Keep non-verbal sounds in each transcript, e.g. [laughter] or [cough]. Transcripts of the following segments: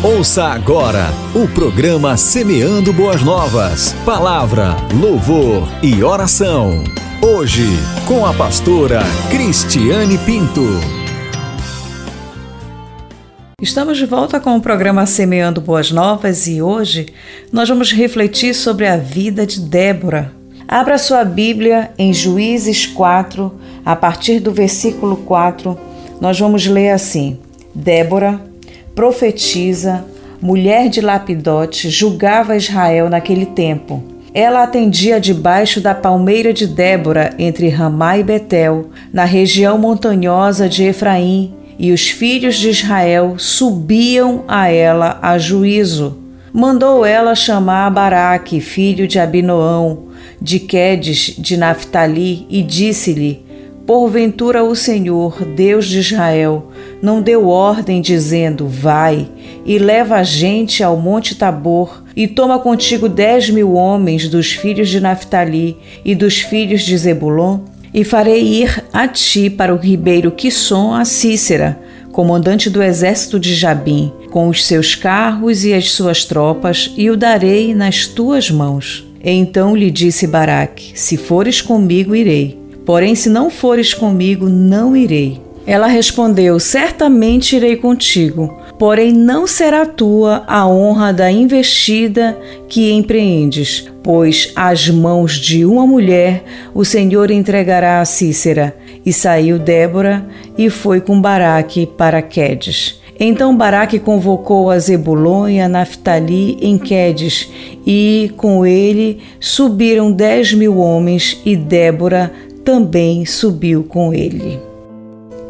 Ouça agora o programa Semeando Boas Novas. Palavra, louvor e oração. Hoje, com a pastora Cristiane Pinto. Estamos de volta com o programa Semeando Boas Novas e hoje nós vamos refletir sobre a vida de Débora. Abra sua Bíblia em Juízes 4, a partir do versículo 4, nós vamos ler assim: Débora, profetiza, mulher de Lapidote, julgava Israel naquele tempo. Ela atendia debaixo da palmeira de Débora, entre Ramá e Betel, na região montanhosa de Efraim, e os filhos de Israel subiam a ela a juízo. Mandou ela chamar Baraque, filho de Abinoão, de Quedes de Naphtali, e disse-lhe: Porventura o Senhor, Deus de Israel, não deu ordem dizendo: Vai e leva a gente ao Monte Tabor e toma contigo dez mil homens dos filhos de Naphtali e dos filhos de Zebulon? E farei ir a ti para o ribeiro Quisson a Cícera, comandante do exército de Jabim, com os seus carros e as suas tropas, e o darei nas tuas mãos. Então lhe disse Baraque: Se fores comigo, irei Porém, se não fores comigo, não irei. Ela respondeu: Certamente irei contigo, porém não será tua a honra da investida que empreendes, pois às mãos de uma mulher o Senhor entregará a Cícera. E saiu Débora e foi com Baraque para Quedes. Então Baraque convocou a Zebulon e a Naphtali em Quedes, e com ele subiram dez mil homens, e Débora também subiu com ele.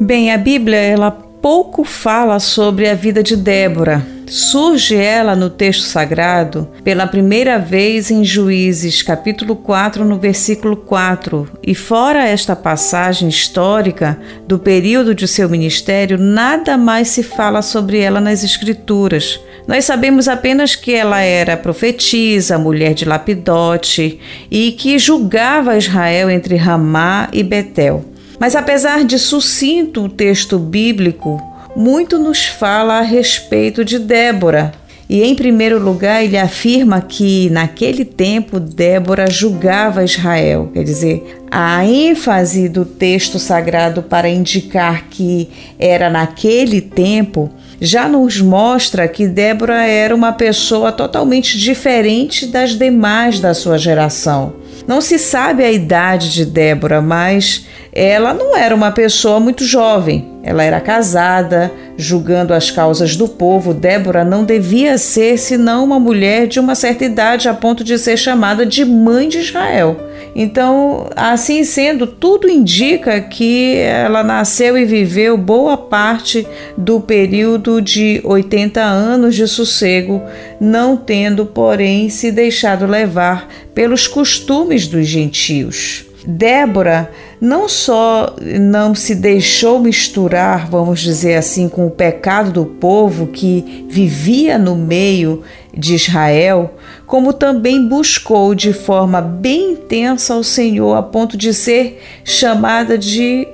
Bem, a Bíblia ela pouco fala sobre a vida de Débora. Surge ela no texto sagrado pela primeira vez em Juízes, capítulo 4, no versículo 4. E fora esta passagem histórica do período de seu ministério, nada mais se fala sobre ela nas Escrituras. Nós sabemos apenas que ela era profetisa, mulher de Lapidote e que julgava Israel entre Ramá e Betel. Mas apesar de sucinto o texto bíblico, muito nos fala a respeito de Débora. E em primeiro lugar, ele afirma que naquele tempo Débora julgava Israel. Quer dizer, a ênfase do texto sagrado para indicar que era naquele tempo já nos mostra que Débora era uma pessoa totalmente diferente das demais da sua geração. Não se sabe a idade de Débora, mas ela não era uma pessoa muito jovem. Ela era casada, julgando as causas do povo. Débora não devia ser senão uma mulher de uma certa idade a ponto de ser chamada de mãe de Israel. Então, assim sendo, tudo indica que ela nasceu e viveu boa parte do período de 80 anos de sossego, não tendo, porém, se deixado levar pelos costumes dos gentios. Débora não só não se deixou misturar, vamos dizer assim, com o pecado do povo que vivia no meio de Israel, como também buscou de forma bem intensa ao Senhor, a ponto de ser chamada de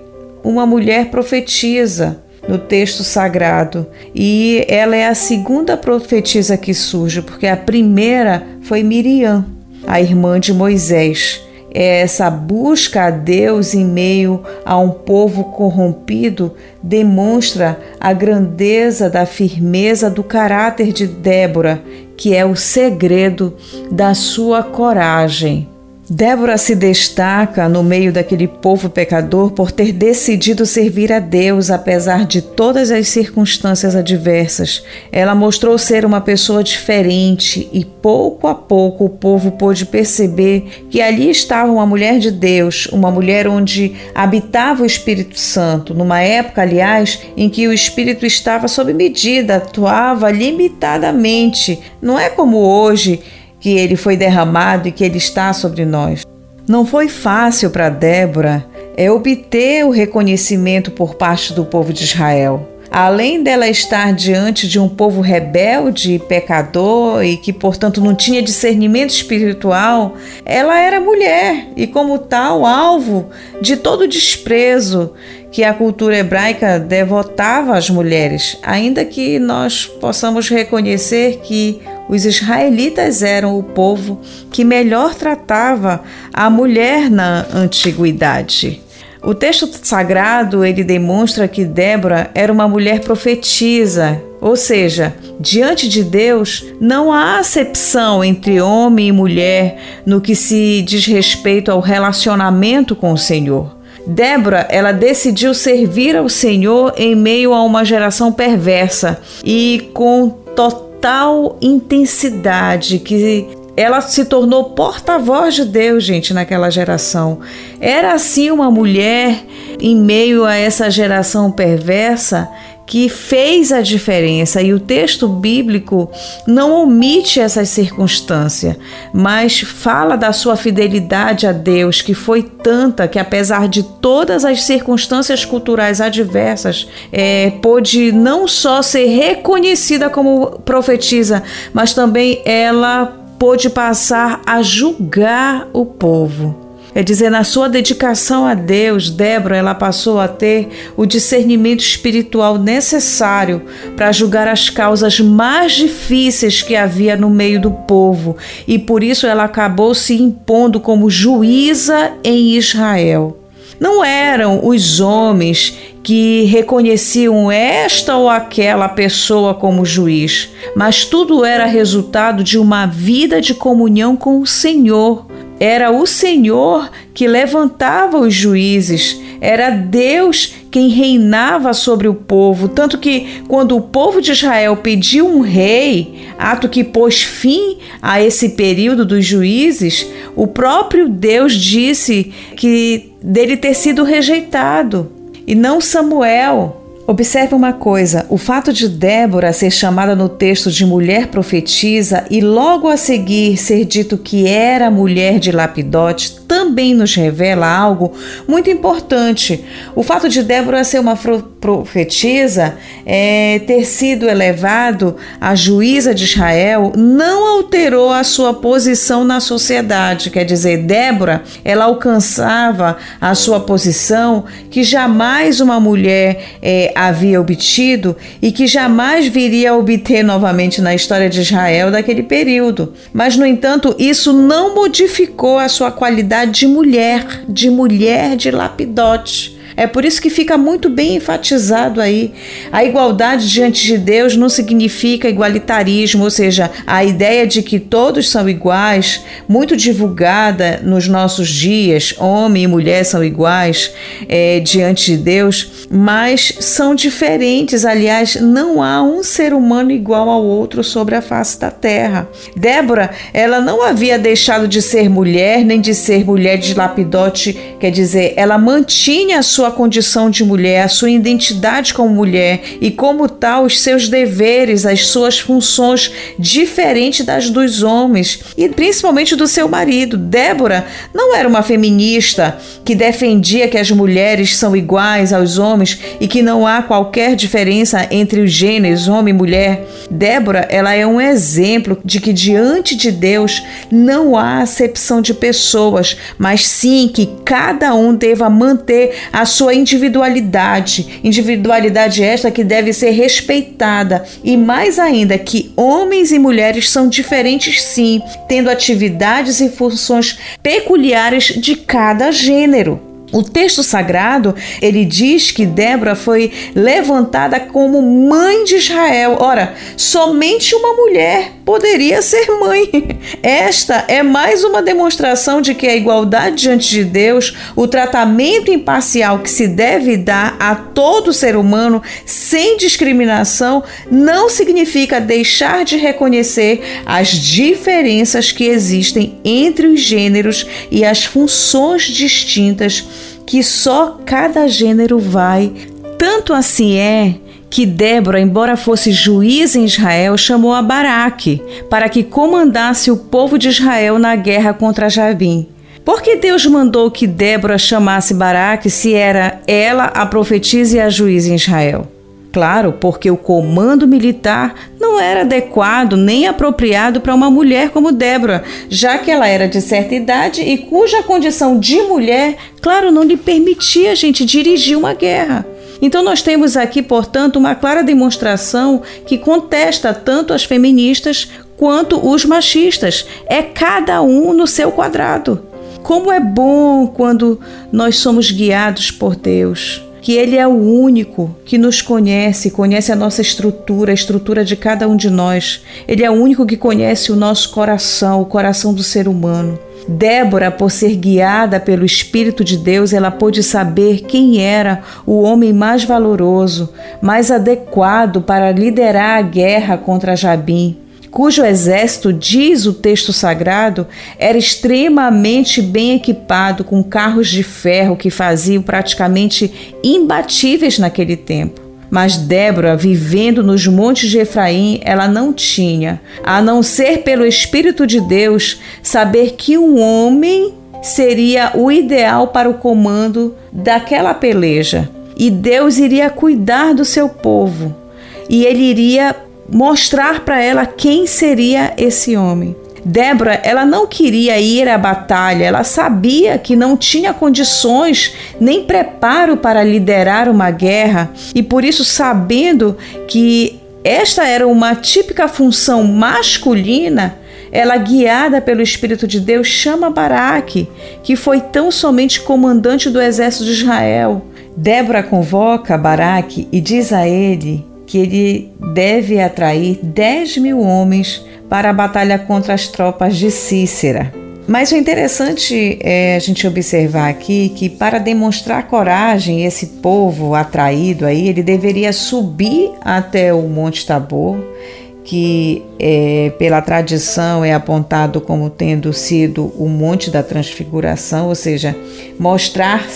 uma mulher profetisa no texto sagrado. E ela é a segunda profetisa que surge, porque a primeira foi Miriam, a irmã de Moisés essa busca a Deus em meio a um povo corrompido demonstra a grandeza da firmeza do caráter de Débora, que é o segredo da sua coragem. Débora se destaca no meio daquele povo pecador por ter decidido servir a Deus apesar de todas as circunstâncias adversas. Ela mostrou ser uma pessoa diferente e pouco a pouco o povo pôde perceber que ali estava uma mulher de Deus, uma mulher onde habitava o Espírito Santo, numa época, aliás, em que o Espírito estava sob medida, atuava limitadamente. Não é como hoje que ele foi derramado e que ele está sobre nós. Não foi fácil para Débora é obter o reconhecimento por parte do povo de Israel. Além dela estar diante de um povo rebelde e pecador e que, portanto, não tinha discernimento espiritual, ela era mulher e, como tal, alvo de todo desprezo que a cultura hebraica devotava às mulheres, ainda que nós possamos reconhecer que os israelitas eram o povo que melhor tratava a mulher na antiguidade. O texto sagrado ele demonstra que Débora era uma mulher profetisa, ou seja, diante de Deus não há acepção entre homem e mulher no que se diz respeito ao relacionamento com o Senhor. Débora, ela decidiu servir ao Senhor em meio a uma geração perversa e com total intensidade que ela se tornou porta-voz de Deus, gente, naquela geração. Era assim uma mulher em meio a essa geração perversa que fez a diferença e o texto bíblico não omite essa circunstância, mas fala da sua fidelidade a Deus, que foi tanta que, apesar de todas as circunstâncias culturais adversas, é, pôde não só ser reconhecida como profetisa, mas também ela pôde passar a julgar o povo. É dizer, na sua dedicação a Deus, Débora, ela passou a ter o discernimento espiritual necessário para julgar as causas mais difíceis que havia no meio do povo, e por isso ela acabou se impondo como juíza em Israel. Não eram os homens que reconheciam esta ou aquela pessoa como juiz, mas tudo era resultado de uma vida de comunhão com o Senhor, era o Senhor que levantava os juízes, era Deus quem reinava sobre o povo. Tanto que, quando o povo de Israel pediu um rei, ato que pôs fim a esse período dos juízes, o próprio Deus disse que dele ter sido rejeitado, e não Samuel. Observe uma coisa: o fato de Débora ser chamada no texto de mulher profetisa e logo a seguir ser dito que era mulher de Lapidote também nos revela algo muito importante. O fato de Débora ser uma profetisa, é, ter sido elevado a juíza de Israel, não alterou a sua posição na sociedade. Quer dizer, Débora, ela alcançava a sua posição que jamais uma mulher é, havia obtido e que jamais viria a obter novamente na história de Israel daquele período. Mas, no entanto, isso não modificou a sua qualidade de mulher, de mulher de lapidote. É por isso que fica muito bem enfatizado aí. A igualdade diante de Deus não significa igualitarismo, ou seja, a ideia de que todos são iguais, muito divulgada nos nossos dias, homem e mulher são iguais é, diante de Deus, mas são diferentes. Aliás, não há um ser humano igual ao outro sobre a face da terra. Débora, ela não havia deixado de ser mulher, nem de ser mulher de lapidote, quer dizer, ela mantinha a sua sua condição de mulher, sua identidade como mulher e, como tal, os seus deveres, as suas funções diferentes das dos homens e principalmente do seu marido. Débora não era uma feminista que defendia que as mulheres são iguais aos homens e que não há qualquer diferença entre os gêneros, homem e mulher. Débora, ela é um exemplo de que diante de Deus não há acepção de pessoas, mas sim que cada um deva manter a sua individualidade, individualidade esta que deve ser respeitada e mais ainda que homens e mulheres são diferentes sim, tendo atividades e funções peculiares de cada gênero. O texto sagrado, ele diz que Débora foi levantada como mãe de Israel. Ora, somente uma mulher poderia ser mãe. [laughs] Esta é mais uma demonstração de que a igualdade diante de Deus, o tratamento imparcial que se deve dar a todo ser humano sem discriminação, não significa deixar de reconhecer as diferenças que existem entre os gêneros e as funções distintas que só cada gênero vai. Tanto assim é que Débora, embora fosse juiz em Israel, chamou a Baraque para que comandasse o povo de Israel na guerra contra Jabim. Por que Deus mandou que Débora chamasse Baraque se era ela a profetisa e a juiz em Israel? Claro, porque o comando militar não era adequado nem apropriado para uma mulher como Débora, já que ela era de certa idade e cuja condição de mulher, claro, não lhe permitia a gente dirigir uma guerra. Então, nós temos aqui, portanto, uma clara demonstração que contesta tanto as feministas quanto os machistas. É cada um no seu quadrado. Como é bom quando nós somos guiados por Deus que Ele é o único que nos conhece, conhece a nossa estrutura, a estrutura de cada um de nós. Ele é o único que conhece o nosso coração, o coração do ser humano. Débora, por ser guiada pelo Espírito de Deus, ela pôde saber quem era o homem mais valoroso, mais adequado para liderar a guerra contra Jabim cujo exército, diz o texto sagrado, era extremamente bem equipado com carros de ferro que faziam praticamente imbatíveis naquele tempo. Mas Débora, vivendo nos montes de Efraim, ela não tinha, a não ser pelo Espírito de Deus, saber que um homem seria o ideal para o comando daquela peleja. E Deus iria cuidar do seu povo. E ele iria mostrar para ela quem seria esse homem. Débora, ela não queria ir à batalha, ela sabia que não tinha condições nem preparo para liderar uma guerra e por isso, sabendo que esta era uma típica função masculina, ela, guiada pelo Espírito de Deus, chama Baraque, que foi tão somente comandante do exército de Israel. Débora convoca Baraque e diz a ele que ele deve atrair 10 mil homens para a batalha contra as tropas de Cícera. Mas o interessante é a gente observar aqui que para demonstrar coragem, esse povo atraído aí, ele deveria subir até o Monte Tabor, que é, pela tradição é apontado como tendo sido o Monte da Transfiguração, ou seja, mostrar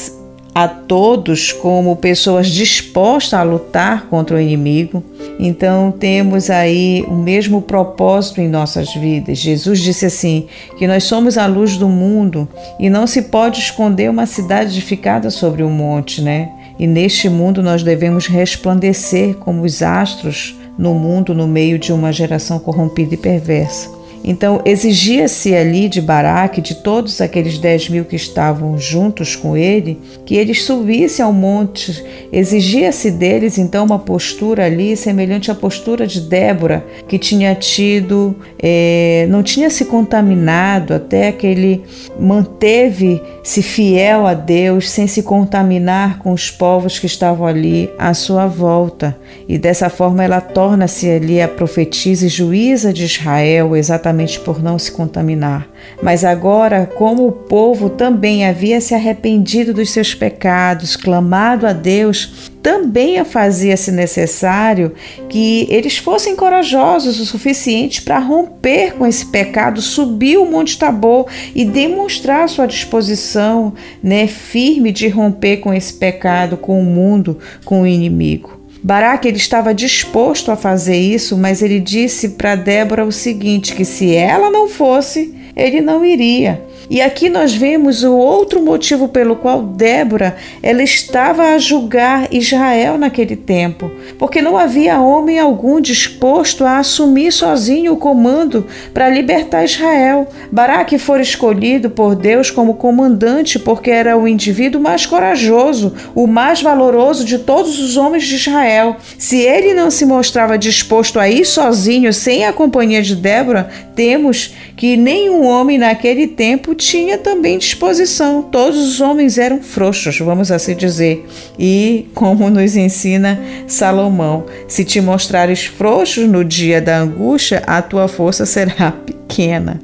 a todos como pessoas dispostas a lutar contra o inimigo. Então temos aí o mesmo propósito em nossas vidas. Jesus disse assim: que nós somos a luz do mundo e não se pode esconder uma cidade edificada sobre um monte, né? E neste mundo nós devemos resplandecer como os astros no mundo no meio de uma geração corrompida e perversa. Então exigia-se ali de Baraque, de todos aqueles dez mil que estavam juntos com ele, que eles subissem ao monte. Exigia-se deles então uma postura ali semelhante à postura de Débora, que tinha tido, é, não tinha se contaminado até que ele manteve-se fiel a Deus sem se contaminar com os povos que estavam ali à sua volta. E dessa forma ela torna-se ali a profetisa e juíza de Israel, exatamente exatamente por não se contaminar. Mas agora, como o povo também havia se arrependido dos seus pecados, clamado a Deus, também fazia-se necessário que eles fossem corajosos o suficiente para romper com esse pecado, subir o Monte Tabor e demonstrar sua disposição né, firme de romper com esse pecado, com o mundo, com o inimigo. Baraque ele estava disposto a fazer isso, mas ele disse para Débora o seguinte: que se ela não fosse, ele não iria. E aqui nós vemos o outro motivo pelo qual Débora ela estava a julgar Israel naquele tempo, porque não havia homem algum disposto a assumir sozinho o comando para libertar Israel. Baraque foi escolhido por Deus como comandante porque era o indivíduo mais corajoso, o mais valoroso de todos os homens de Israel. Se ele não se mostrava disposto a ir sozinho, sem a companhia de Débora, temos que nenhum homem naquele tempo tinha também disposição. Todos os homens eram frouxos, vamos assim dizer. E, como nos ensina Salomão, se te mostrares frouxos no dia da angústia, a tua força será pequena.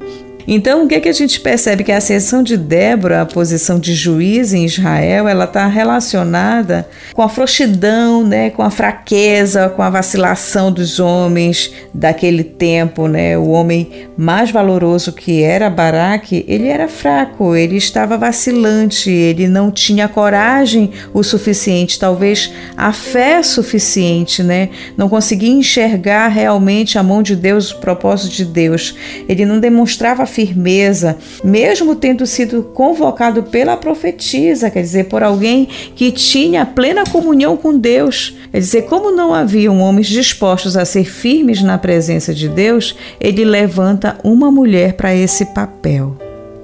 Então, o que, é que a gente percebe? Que a ascensão de Débora à posição de juiz em Israel, ela está relacionada com a frouxidão, né, com a fraqueza, com a vacilação dos homens daquele tempo. Né? O homem mais valoroso que era Baraque, ele era fraco, ele estava vacilante, ele não tinha coragem o suficiente, talvez a fé suficiente, né? não conseguia enxergar realmente a mão de Deus, o propósito de Deus. Ele não demonstrava firmeza, mesmo tendo sido convocado pela profetisa, quer dizer, por alguém que tinha plena comunhão com Deus. Quer dizer, como não haviam homens dispostos a ser firmes na presença de Deus, ele levanta uma mulher para esse papel.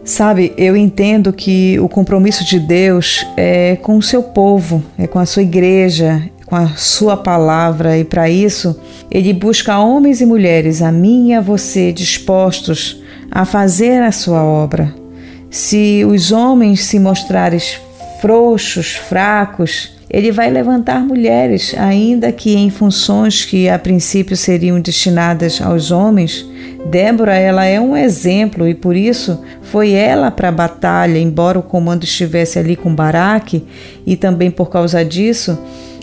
Sabe, eu entendo que o compromisso de Deus é com o seu povo, é com a sua igreja, com a sua palavra, e para isso ele busca homens e mulheres, a mim e a você, dispostos a fazer a sua obra. Se os homens se mostrarem frouxos, fracos, ele vai levantar mulheres, ainda que em funções que a princípio seriam destinadas aos homens. Débora, ela é um exemplo e por isso foi ela para a batalha, embora o comando estivesse ali com Baraque, e também por causa disso,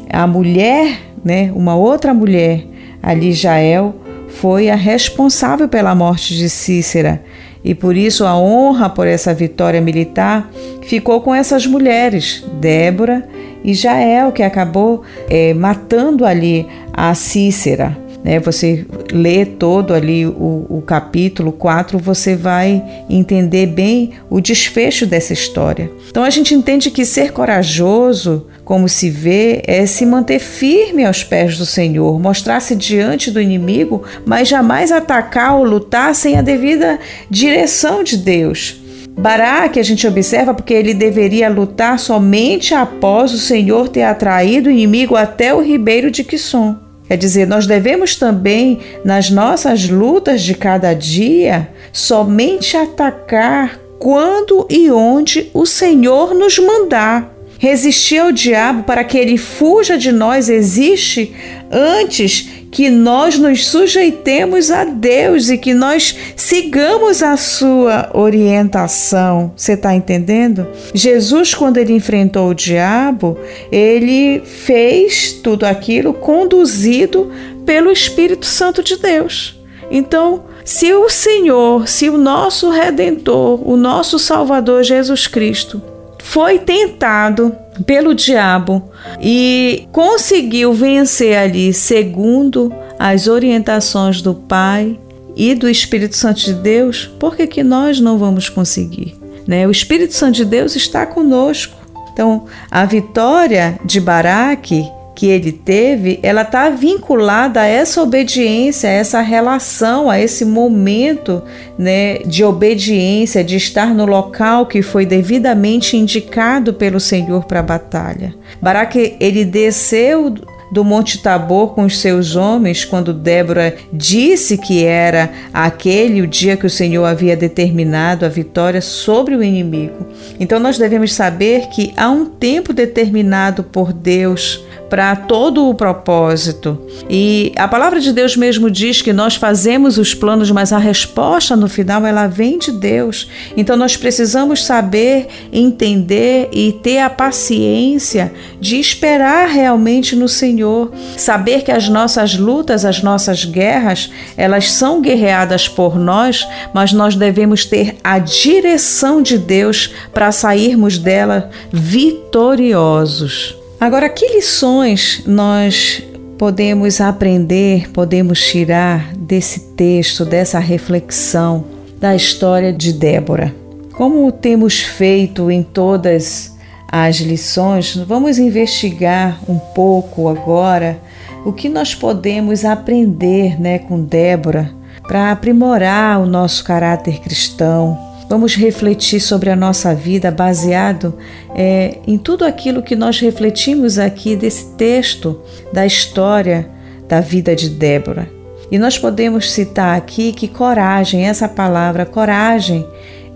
a mulher, né, uma outra mulher, ali Jael, foi a responsável pela morte de Cícera. E por isso a honra por essa vitória militar ficou com essas mulheres, Débora e Jael, que acabou é, matando ali a Cícera. Né? Você lê todo ali o, o capítulo 4, você vai entender bem o desfecho dessa história. Então a gente entende que ser corajoso, como se vê, é se manter firme aos pés do Senhor, mostrar-se diante do inimigo, mas jamais atacar ou lutar sem a devida direção de Deus. Baraque a gente observa porque ele deveria lutar somente após o Senhor ter atraído o inimigo até o ribeiro de Quisson. Quer dizer, nós devemos também, nas nossas lutas de cada dia, somente atacar quando e onde o Senhor nos mandar. Resistir ao diabo para que ele fuja de nós existe antes que nós nos sujeitemos a Deus e que nós sigamos a sua orientação. Você está entendendo? Jesus, quando ele enfrentou o diabo, ele fez tudo aquilo conduzido pelo Espírito Santo de Deus. Então, se o Senhor, se o nosso Redentor, o nosso Salvador Jesus Cristo, foi tentado pelo diabo e conseguiu vencer ali segundo as orientações do Pai e do Espírito Santo de Deus, por que, que nós não vamos conseguir? Né? O Espírito Santo de Deus está conosco. Então, a vitória de Baraque que ele teve, ela está vinculada a essa obediência, a essa relação, a esse momento né, de obediência, de estar no local que foi devidamente indicado pelo Senhor para a batalha. Baraque, ele desceu do Monte Tabor com os seus homens, quando Débora disse que era aquele o dia que o Senhor havia determinado a vitória sobre o inimigo. Então nós devemos saber que há um tempo determinado por Deus para todo o propósito. E a palavra de Deus mesmo diz que nós fazemos os planos, mas a resposta no final ela vem de Deus. Então nós precisamos saber, entender e ter a paciência de esperar realmente no Senhor, saber que as nossas lutas, as nossas guerras, elas são guerreadas por nós, mas nós devemos ter a direção de Deus para sairmos dela vitoriosos. Agora, que lições nós podemos aprender, podemos tirar desse texto, dessa reflexão da história de Débora? Como temos feito em todas as lições, vamos investigar um pouco agora o que nós podemos aprender né, com Débora para aprimorar o nosso caráter cristão, Vamos refletir sobre a nossa vida baseado é, em tudo aquilo que nós refletimos aqui desse texto da história da vida de Débora. E nós podemos citar aqui que coragem, essa palavra coragem,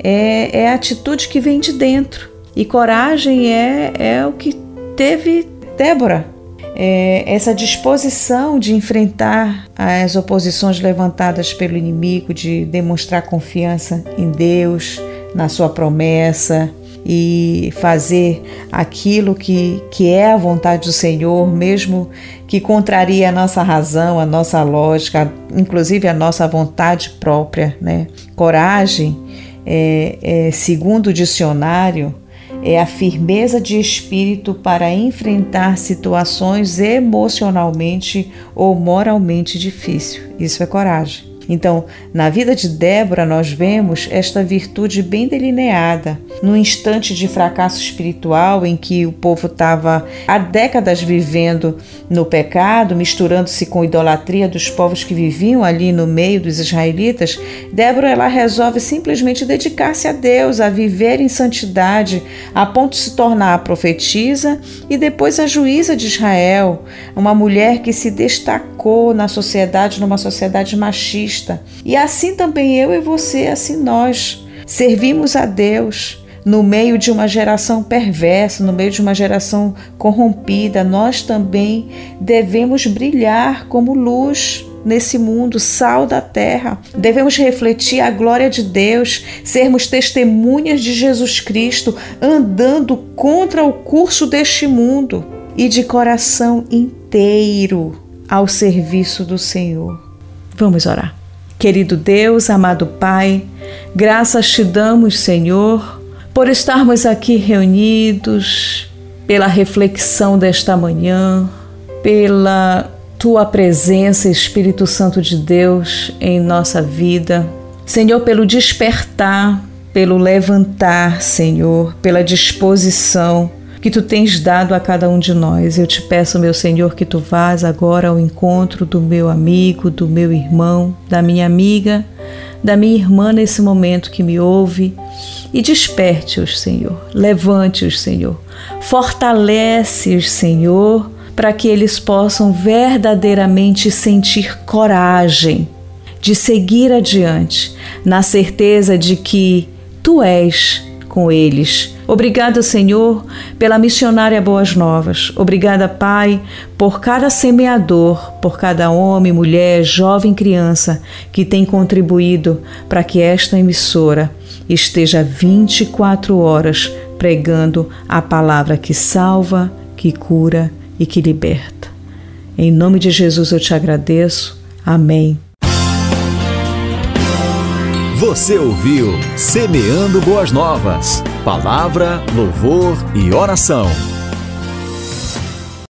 é, é a atitude que vem de dentro. E coragem é, é o que teve Débora é, essa disposição de enfrentar as oposições levantadas pelo inimigo, de demonstrar confiança em Deus, na sua promessa e fazer aquilo que, que é a vontade do Senhor, mesmo que contraria a nossa razão, a nossa lógica, inclusive a nossa vontade própria. Né? Coragem, é, é, segundo o dicionário, é a firmeza de espírito para enfrentar situações emocionalmente ou moralmente difíceis. Isso é coragem. Então, na vida de Débora, nós vemos esta virtude bem delineada. No instante de fracasso espiritual em que o povo estava há décadas vivendo no pecado, misturando-se com a idolatria dos povos que viviam ali no meio dos israelitas, Débora ela resolve simplesmente dedicar-se a Deus, a viver em santidade, a ponto de se tornar a profetisa e depois a juíza de Israel, uma mulher que se destacou na sociedade, numa sociedade machista e assim também eu e você, assim nós, servimos a Deus no meio de uma geração perversa, no meio de uma geração corrompida. Nós também devemos brilhar como luz nesse mundo, sal da terra. Devemos refletir a glória de Deus, sermos testemunhas de Jesus Cristo, andando contra o curso deste mundo e de coração inteiro ao serviço do Senhor. Vamos orar. Querido Deus, amado Pai, graças te damos, Senhor, por estarmos aqui reunidos, pela reflexão desta manhã, pela tua presença, Espírito Santo de Deus, em nossa vida. Senhor, pelo despertar, pelo levantar, Senhor, pela disposição que tu tens dado a cada um de nós. Eu te peço, meu Senhor, que tu vás agora ao encontro do meu amigo, do meu irmão, da minha amiga, da minha irmã nesse momento que me ouve e desperte-os, Senhor. Levante-os, Senhor. Fortalece-os, Senhor, para que eles possam verdadeiramente sentir coragem de seguir adiante, na certeza de que tu és com eles Obrigada, Senhor, pela missionária Boas Novas. Obrigada, Pai, por cada semeador, por cada homem, mulher, jovem, criança que tem contribuído para que esta emissora esteja 24 horas pregando a palavra que salva, que cura e que liberta. Em nome de Jesus eu te agradeço. Amém. Você ouviu Semeando Boas Novas. Palavra, louvor e oração.